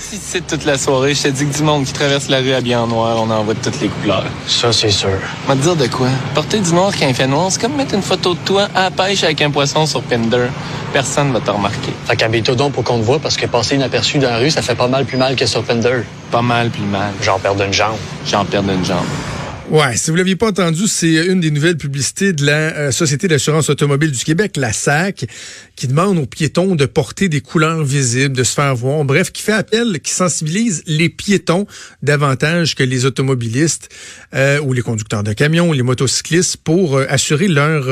Si c'est toute la soirée, je te dis que du monde qui traverse la rue habillé en noir, on en voit de toutes les couleurs. Ça, c'est sûr. Va te dire de quoi? Porter du noir quand il fait noir, c'est comme mettre une photo de toi à la pêche avec un poisson sur Pinder. Personne va te remarquer. Fait qu'habille-toi donc pour qu'on te voit, parce que passer inaperçu dans la rue, ça fait pas mal plus mal que sur Pender. Pas mal plus mal. Genre perdre une jambe. J'en perds une jambe. Ouais, si vous l'aviez pas entendu, c'est une des nouvelles publicités de la euh, Société d'assurance automobile du Québec, la SAC, qui demande aux piétons de porter des couleurs visibles, de se faire voir. Bref, qui fait appel, qui sensibilise les piétons davantage que les automobilistes euh, ou les conducteurs de camions, les motocyclistes pour euh, assurer leur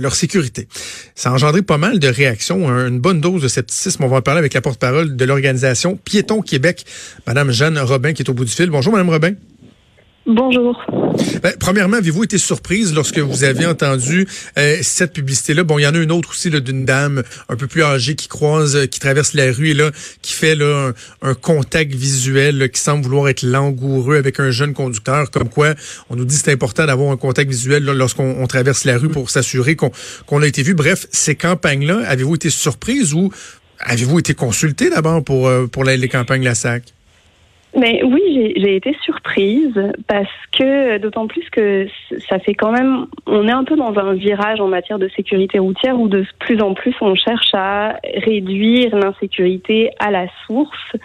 leur sécurité. Ça a engendré pas mal de réactions, hein, une bonne dose de scepticisme. On va en parler avec la porte-parole de l'organisation Piétons Québec, Madame Jeanne Robin, qui est au bout du fil. Bonjour, Madame Robin. Bonjour. Ben, premièrement, avez-vous été surprise lorsque vous avez entendu euh, cette publicité-là? Bon, il y en a une autre aussi d'une dame un peu plus âgée qui croise, euh, qui traverse la rue et là, qui fait là, un, contact visuel qui semble vouloir être langoureux avec un jeune conducteur. Comme quoi, on nous dit c'est important d'avoir un contact visuel lorsqu'on traverse la rue pour s'assurer qu'on a été vu. Bref, ces campagnes-là, avez-vous été surprise ou avez-vous été consulté d'abord pour, euh, pour les, campagnes La SAC? Mais oui, j'ai été surprise parce que d'autant plus que ça fait quand même, on est un peu dans un virage en matière de sécurité routière où de plus en plus on cherche à réduire l'insécurité à la source,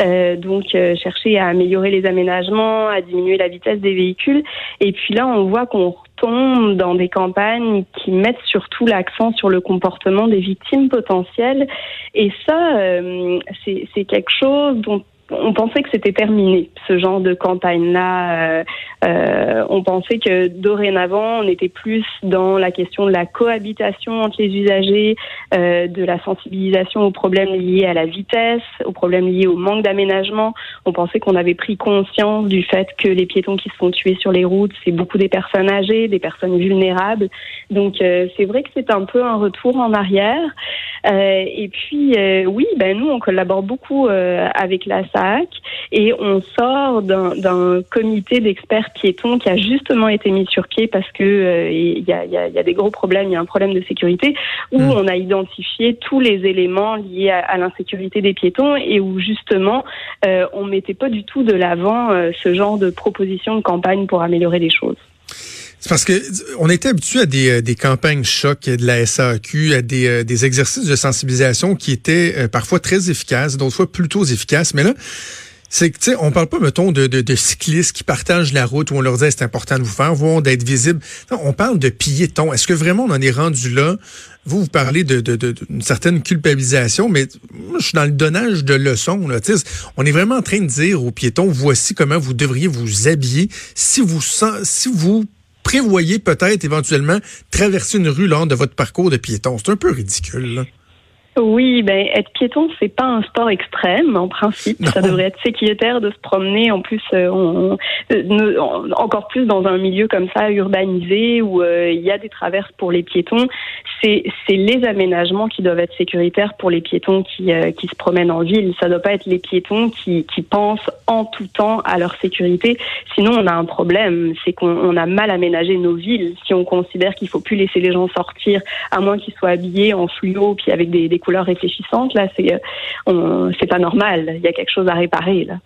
euh, donc euh, chercher à améliorer les aménagements, à diminuer la vitesse des véhicules. Et puis là, on voit qu'on retombe dans des campagnes qui mettent surtout l'accent sur le comportement des victimes potentielles. Et ça, euh, c'est quelque chose dont on pensait que c'était terminé, ce genre de campagne-là. Euh, euh, on pensait que dorénavant, on était plus dans la question de la cohabitation entre les usagers, euh, de la sensibilisation aux problèmes liés à la vitesse, aux problèmes liés au manque d'aménagement. On pensait qu'on avait pris conscience du fait que les piétons qui se font tuer sur les routes, c'est beaucoup des personnes âgées, des personnes vulnérables. Donc c'est vrai que c'est un peu un retour en arrière. et puis oui, ben nous on collabore beaucoup avec la et on sort d'un comité d'experts piétons qui a justement été mis sur pied parce que euh, il y, a, des gros problèmes, il y a un problème de sécurité où hmm. on a identifié tous les éléments liés à, l'insécurité des piétons et où justement euh, on mettait pas du tout de l'avant euh, ce genre de propositions de campagne pour améliorer les choses. C'est parce que on était habitué à des, des campagnes choc de la SAQ, à des, des exercices de sensibilisation qui étaient parfois très efficaces, d'autres fois plutôt efficaces. Mais là, c'est que, tu sais, on parle pas, mettons, de, de, de, cyclistes qui partagent la route où on leur dit c'est important de vous faire voir, d'être visible. on parle de piétons. Est-ce que vraiment on en est rendu là? Vous, vous parlez d'une de, de, certaine culpabilisation, mais moi, je suis dans le donnage de leçons. Là. on est vraiment en train de dire aux piétons, voici comment vous devriez vous habiller si vous, si vous prévoyez peut-être éventuellement traverser une rue lors de votre parcours de piéton. C'est un peu ridicule. Oui, ben être piéton, c'est pas un sport extrême en principe. Ça devrait être sécuritaire de se promener. En plus, euh, euh, encore plus dans un milieu comme ça urbanisé où euh, il y a des traverses pour les piétons. C'est les aménagements qui doivent être sécuritaires pour les piétons qui qui se promènent en ville. Ça doit pas être les piétons qui qui pensent en tout temps à leur sécurité. Sinon, on a un problème. C'est qu'on a mal aménagé nos villes. Si on considère qu'il faut plus laisser les gens sortir à moins qu'ils soient habillés en fluo puis avec des couleurs réfléchissantes, là, c'est euh, c'est pas normal. Il y a quelque chose à réparer là.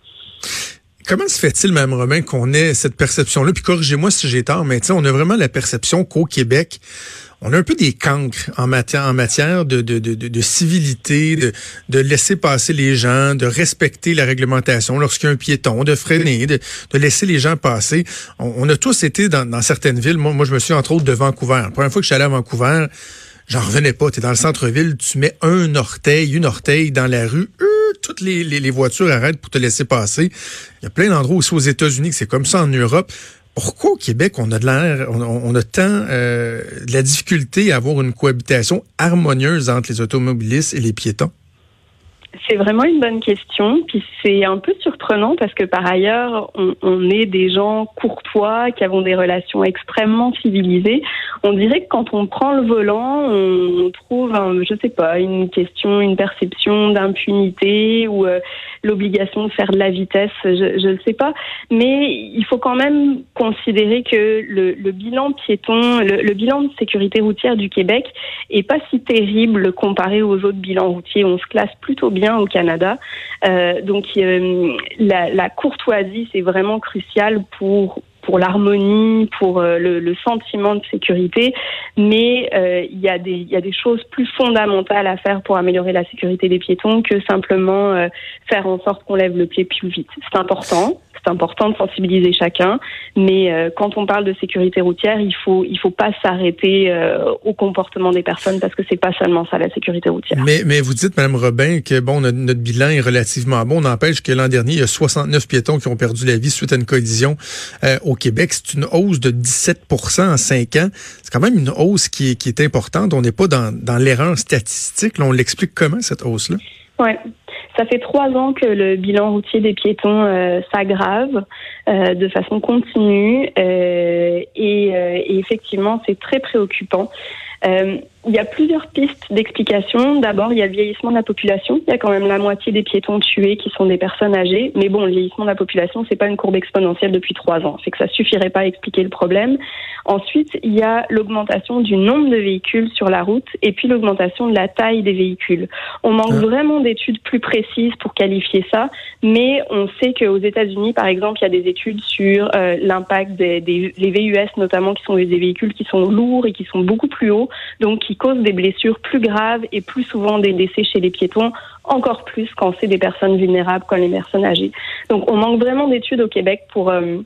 Comment se fait-il, même Romain, qu'on ait cette perception-là? Puis corrigez-moi si j'ai tort, mais on a vraiment la perception qu'au Québec, on a un peu des cancres en matière, en matière de, de, de, de civilité, de, de laisser passer les gens, de respecter la réglementation lorsqu'il y a un piéton, de freiner, de, laisser les gens passer. On, a tous été dans, dans certaines villes. Moi, moi, je me suis entre autres de Vancouver. La première fois que je suis allé à Vancouver, J'en revenais pas. Tu es dans le centre-ville, tu mets un orteil, une orteil dans la rue. Euh, toutes les, voitures arrêtent pour te laisser passer. Il y a plein d'endroits aussi aux États-Unis que c'est comme ça en Europe. Pourquoi au Québec, on a de l'air, on, a tant euh, de la difficulté à avoir une cohabitation harmonieuse entre les automobilistes et les piétons? C'est vraiment une bonne question, puis c'est un peu surprenant parce que par ailleurs, on, est des gens courtois, qui avons des relations extrêmement civilisées. On dirait que quand on prend le volant, on trouve, un, je sais pas, une question, une perception d'impunité ou euh, l'obligation de faire de la vitesse, je ne sais pas. Mais il faut quand même considérer que le, le bilan piéton, le, le, bilan de sécurité routière du Québec est pas si terrible comparé aux autres bilans routiers. On se classe plutôt bien au Canada. Euh, donc euh, la, la courtoisie, c'est vraiment crucial pour pour l'harmonie, pour euh, le, sentiment de sécurité, mais euh, il y, a des, y a des choses plus fondamentales à faire pour améliorer la sécurité des piétons que simplement euh, faire en sorte qu'on lève le pied plus vite. C'est important, c'est important de sensibiliser chacun, mais euh, quand on parle de sécurité routière, il faut il faut pas s'arrêter euh, au comportement des personnes parce que c'est pas seulement ça la sécurité routière. Mais mais vous dites Madame Robin que bon notre, notre bilan est relativement bon. On empêche que l'an dernier il y a 69 piétons qui ont perdu la vie suite à une collision euh, au Québec. C'est une hausse de 17 en cinq ans. C'est quand même une hausse qui est, qui est importante. On n'est pas dans dans l'erreur statistique. Là, on l'explique comment cette hausse là. Ouais. Ça fait trois ans que le bilan routier des piétons euh, s'aggrave euh, de façon continue euh, et, effectivement c'est très préoccupant. Il y a plusieurs pistes d'explication. D'abord, il y a le vieillissement de la population. Il y a quand même la moitié des piétons tués qui sont des personnes âgées. Mais bon, le vieillissement de la population, c'est pas une courbe exponentielle depuis trois ans. C'est que ça suffirait pas à expliquer le problème. Ensuite, il y a l'augmentation du nombre de véhicules sur la route et puis l'augmentation de la taille des véhicules. On manque ah. vraiment d'études plus précises pour qualifier ça, mais on sait qu'aux États-Unis, par exemple, il y a des études sur euh, l'impact des, des les VUS, notamment, qui sont des véhicules qui sont lourds et qui sont beaucoup plus hauts, donc qui cause des blessures plus graves et plus souvent des décès chez les piétons, encore plus quand c'est des personnes vulnérables comme les personnes âgées. Donc on manque vraiment d'études au Québec pour... Euh,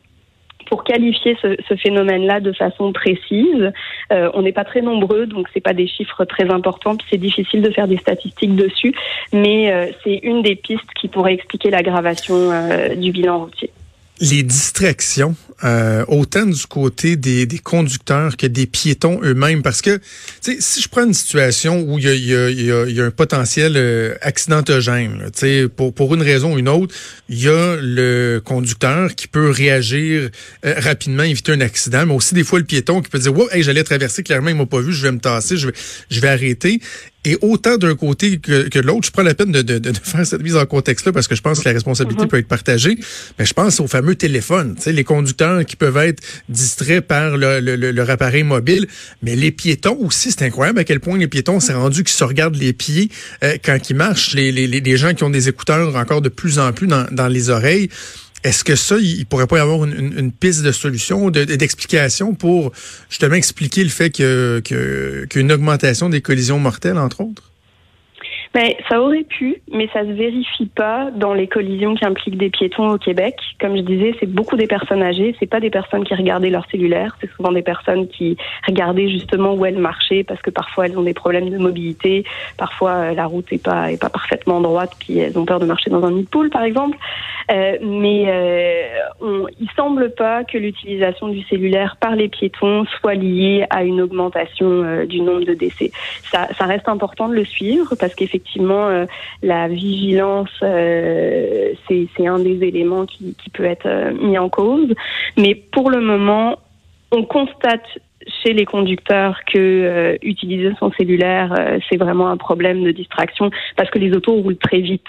pour qualifier ce, phénomène-là de façon précise. Euh, on n'est pas très nombreux, donc c'est pas des chiffres très importants, puis c'est difficile de faire des statistiques dessus, mais euh, c'est une des pistes qui pourrait expliquer l'aggravation du bilan routier les distractions, euh, autant du côté des, des, conducteurs que des piétons eux-mêmes. Parce que si je prends une situation où il y a, y a, y y a un potentiel euh, accidentogène, pour, pour une raison ou une autre, il y a le conducteur qui peut réagir euh, rapidement, éviter un accident, mais aussi des fois le piéton qui peut dire, wow, hey, j'allais traverser, clairement, il m'a pas vu, je vais me tasser, je vais, je vais arrêter. Et autant d'un côté que, que de l'autre, je prends la peine de, de, de, faire cette mise en contexte-là parce que je pense que la responsabilité mhm. peut être partagée. Mais je pense au fameux téléphone, tu sais, les conducteurs qui peuvent être distraits par le, le, leur appareil mobile. Mais les piétons aussi, c'est incroyable à quel point les piétons s'est rendu qu'ils se regardent les pieds euh, quand ils marchent. Les, les, les, gens qui ont des écouteurs encore de plus en plus dans, dans les oreilles. Est-ce que ça, il pourrait pas y avoir une, piste de solution, d'explication pour justement expliquer le fait qu'il que, qu'une augmentation des collisions mortelles, entre autres? Ben, ça aurait pu, mais ça se vérifie pas dans les collisions qui impliquent des piétons au Québec. Comme je disais, c'est beaucoup des personnes âgées. C'est pas des personnes qui regardaient leur cellulaire. C'est souvent des personnes qui regardaient justement où elles marchaient parce que parfois elles ont des problèmes de mobilité. Parfois euh, la route est pas est pas parfaitement droite puis elles ont peur de marcher dans un nid de poule, par exemple. Euh, mais euh, on, il semble pas que l'utilisation du cellulaire par les piétons soit liée à une augmentation euh, du nombre de décès. Ça, ça reste important de le suivre parce qu'effectivement effectivement, euh, la vigilance, euh, c'est un des éléments qui, peut être euh, mis en cause. Mais pour le moment, on constate chez les conducteurs que utiliser son cellulaire, c'est vraiment un problème de distraction parce que les autos roulent très vite.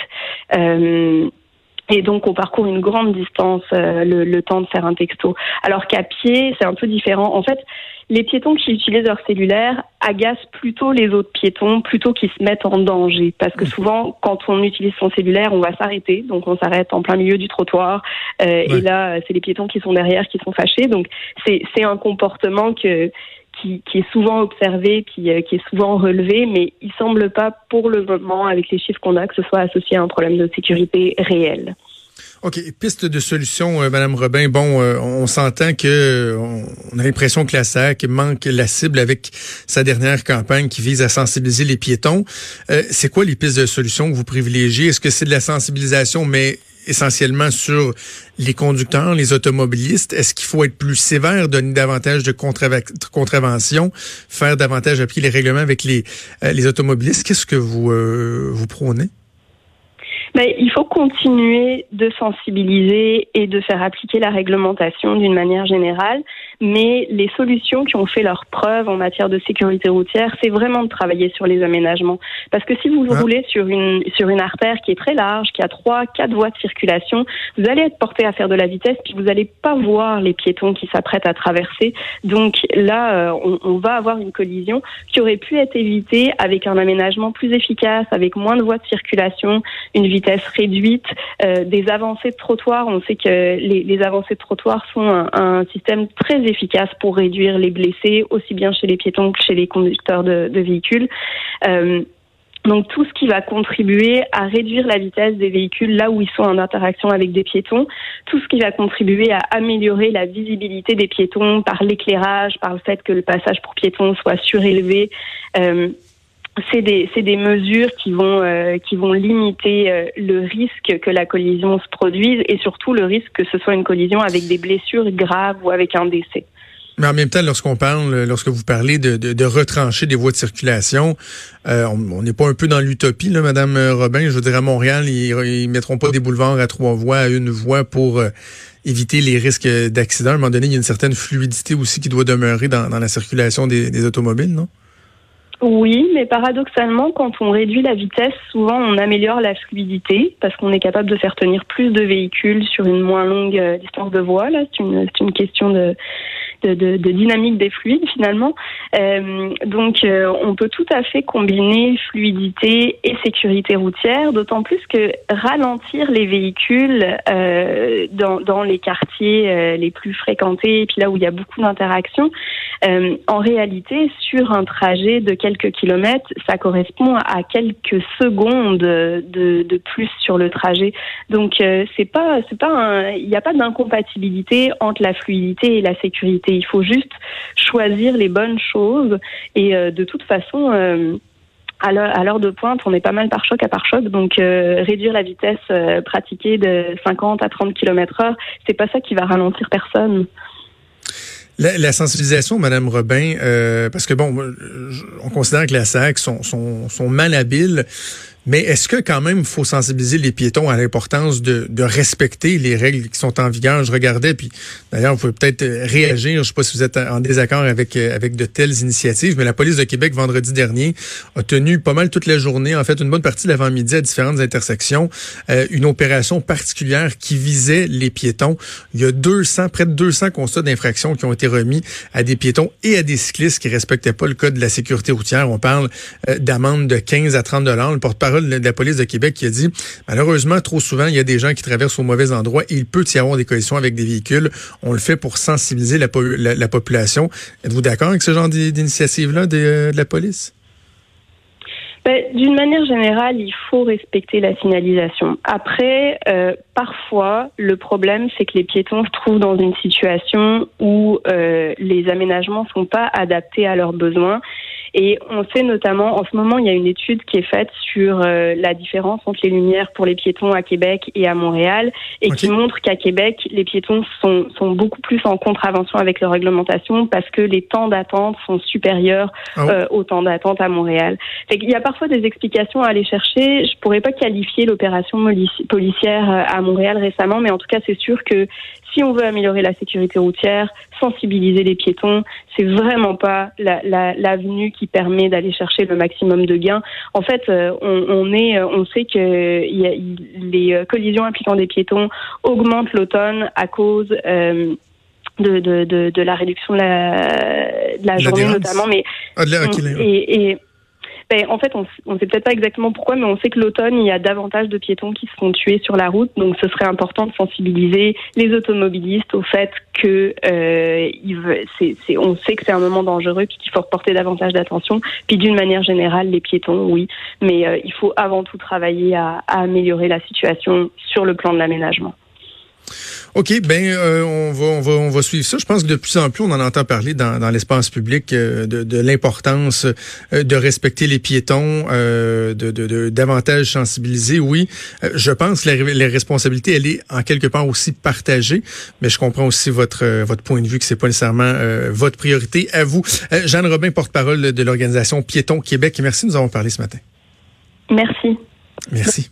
Et donc, on parcourt une grande distance le, le, temps de faire un texto. Alors qu'à pied, c'est un peu différent. En fait, les piétons qui utilisent leur cellulaire agacent plutôt les autres piétons, plutôt qu'ils se mettent en danger. Parce que souvent, quand on utilise son cellulaire, on va s'arrêter. Donc, on s'arrête en plein milieu du trottoir. Euh, et là, c'est les piétons qui sont derrière qui sont fâchés. Donc, c'est un comportement que, qui, est souvent observé, qui, euh, qui est souvent relevé, mais il semble pas, pour le moment, avec les chiffres qu'on a, que ce soit associé à un problème de sécurité réel. OK. Piste de solution, euh, Madame Robin. Bon, euh, on s'entend que on, a l'impression que la SAC manque la cible avec sa dernière campagne qui vise à sensibiliser les piétons. Euh, c'est quoi les pistes de solution que vous privilégiez? Est-ce que c'est de la sensibilisation, mais essentiellement sur les conducteurs, les automobilistes? Est-ce qu'il faut être plus sévère, donner davantage de contraventions, faire davantage appliquer les règlements avec les, les automobilistes? Qu'est-ce que vous, vous prônez? Mais il faut continuer de sensibiliser et de faire appliquer la réglementation d'une manière générale. Mais les solutions qui ont fait leur preuve en matière de sécurité routière, c'est vraiment de travailler sur les aménagements. Parce que si vous ah. roulez sur une, sur une artère qui est très large, qui a trois, quatre voies de circulation, vous allez être porté à faire de la vitesse, puis vous n'allez pas voir les piétons qui s'apprêtent à traverser. Donc là, euh, on, on va avoir une collision qui aurait pu être évitée avec un aménagement plus efficace, avec moins de voies de circulation, une vitesse réduite, euh, des avancées de trottoir. On sait que les, avancées de trottoir sont un, système très efficace pour réduire les blessés, aussi bien chez les piétons que chez les conducteurs de, de véhicules. Euh, donc tout ce qui va contribuer à réduire la vitesse des véhicules là où ils sont en interaction avec des piétons, tout ce qui va contribuer à améliorer la visibilité des piétons par l'éclairage, par le fait que le passage pour piétons soit surélevé. Euh, c'est des, des, mesures qui vont, euh, qui vont limiter euh, le risque que la collision se produise et surtout le risque que ce soit une collision avec des blessures graves ou avec un décès. Mais en même temps, lorsqu'on parle, lorsque vous parlez de, de, de, retrancher des voies de circulation, euh, on n'est pas un peu dans l'utopie, là, Madame Robin. Je veux dire, à Montréal, ils, ils mettront pas des boulevards à trois voies, à une voie pour éviter les risques d'accident. À un moment donné, il y a une certaine fluidité aussi qui doit demeurer dans, dans la circulation des, des automobiles, non? Oui, mais paradoxalement, quand on réduit la vitesse, souvent on améliore la fluidité parce qu'on est capable de faire tenir plus de véhicules sur une moins longue euh, distance de voie. Là, c'est une, une question de, de, dynamique des fluides finalement. Euh, donc, euh, on peut tout à fait combiner fluidité et sécurité routière, d'autant plus que ralentir les véhicules dans, dans les quartiers les plus fréquentés et puis là où il y a beaucoup d'interactions, en réalité, sur un trajet de quelques quelques kilomètres, ça correspond à quelques secondes de, plus sur le trajet. Donc euh, c'est pas c'est pas il n'y a pas d'incompatibilité entre la fluidité et la sécurité. Il faut juste choisir les bonnes choses et euh, de toute façon. Euh, à l'heure de pointe, on est pas mal par choc à par choc, donc réduire la vitesse pratiquée de 50 à 30 km heure, c'est pas ça qui va ralentir personne. La, la, sensibilisation, Madame Robin, euh, parce que bon, on considère que les SAC sont, sont, sont mais est-ce que quand même il faut sensibiliser les piétons à l'importance de, de, respecter les règles qui sont en vigueur? Je regardais, puis d'ailleurs, vous pouvez peut-être réagir. Je ne sais pas si vous êtes en désaccord avec, avec de telles initiatives, mais la police de Québec, vendredi dernier, a tenu pas mal toute la journée, en fait, une bonne partie de l'avant-midi à différentes intersections, euh, une opération particulière qui visait les piétons. Il y a 200, près de 200 constats d'infraction qui ont été remis à des piétons et à des cyclistes qui respectaient pas le code de la sécurité routière. On parle euh, d'amende de 15 à 30 dollars. Le porte de la police de Québec qui a dit malheureusement trop souvent il y a des gens qui traversent au mauvais endroit et il peut y avoir des collisions avec des véhicules. On le fait pour sensibiliser la, la, population. Êtes-vous d'accord avec ce genre d'initiative-là de, euh, de la police? Ben, D'une manière générale, il faut respecter la signalisation. Après, euh, parfois, le problème, c'est que les piétons se trouvent dans une situation où euh, les aménagements sont pas adaptés à leurs besoins et on sait notamment, en ce moment, il y a une étude qui est faite sur euh, la différence entre les lumières pour les piétons à Québec et à Montréal, et qui montre qu'à Québec, les piétons sont, sont beaucoup plus en contravention avec leur réglementation parce que les temps d'attente sont supérieurs ah euh, aux temps d'attente à Montréal. il y a parfois des explications à aller chercher. Je pourrais pas qualifier l'opération policière euh, à Montréal récemment, mais en tout cas, c'est sûr que si on veut améliorer la sécurité routière, sensibiliser les piétons, c'est vraiment pas l'avenue la, qui permet d'aller chercher le maximum de gains. En fait, euh, on, on est, euh, on sait que y a, les euh, collisions impliquant des piétons augmentent l'automne à cause de, de, de, de, la réduction de la, de la journée notamment, mais ah, et, et ben, en fait, on ne sait peut-être pas exactement pourquoi, mais on sait que l'automne, il y a davantage de piétons qui se font tuer sur la route. Donc, ce serait important de sensibiliser les automobilistes au fait que euh, il on sait que c'est un moment dangereux puis qu'il faut porter davantage d'attention. Puis, d'une manière générale, les piétons, oui, mais euh, il faut avant tout travailler à améliorer la situation sur le plan de l'aménagement. OK, ben euh, on va on va on va suivre ça. Je pense que de plus en plus on en entend parler dans, dans l'espace public euh, de, de l'importance euh, de respecter les piétons, de, de, de, davantage sensibiliser. Oui, je pense que la, la, responsabilité elle est en quelque part aussi partagée, mais je comprends aussi votre votre point de vue que c'est pas nécessairement votre priorité à vous. Jeanne Robin, porte-parole de l'organisation Piétons Québec. Merci, nous avons parlé ce matin. Merci. Merci.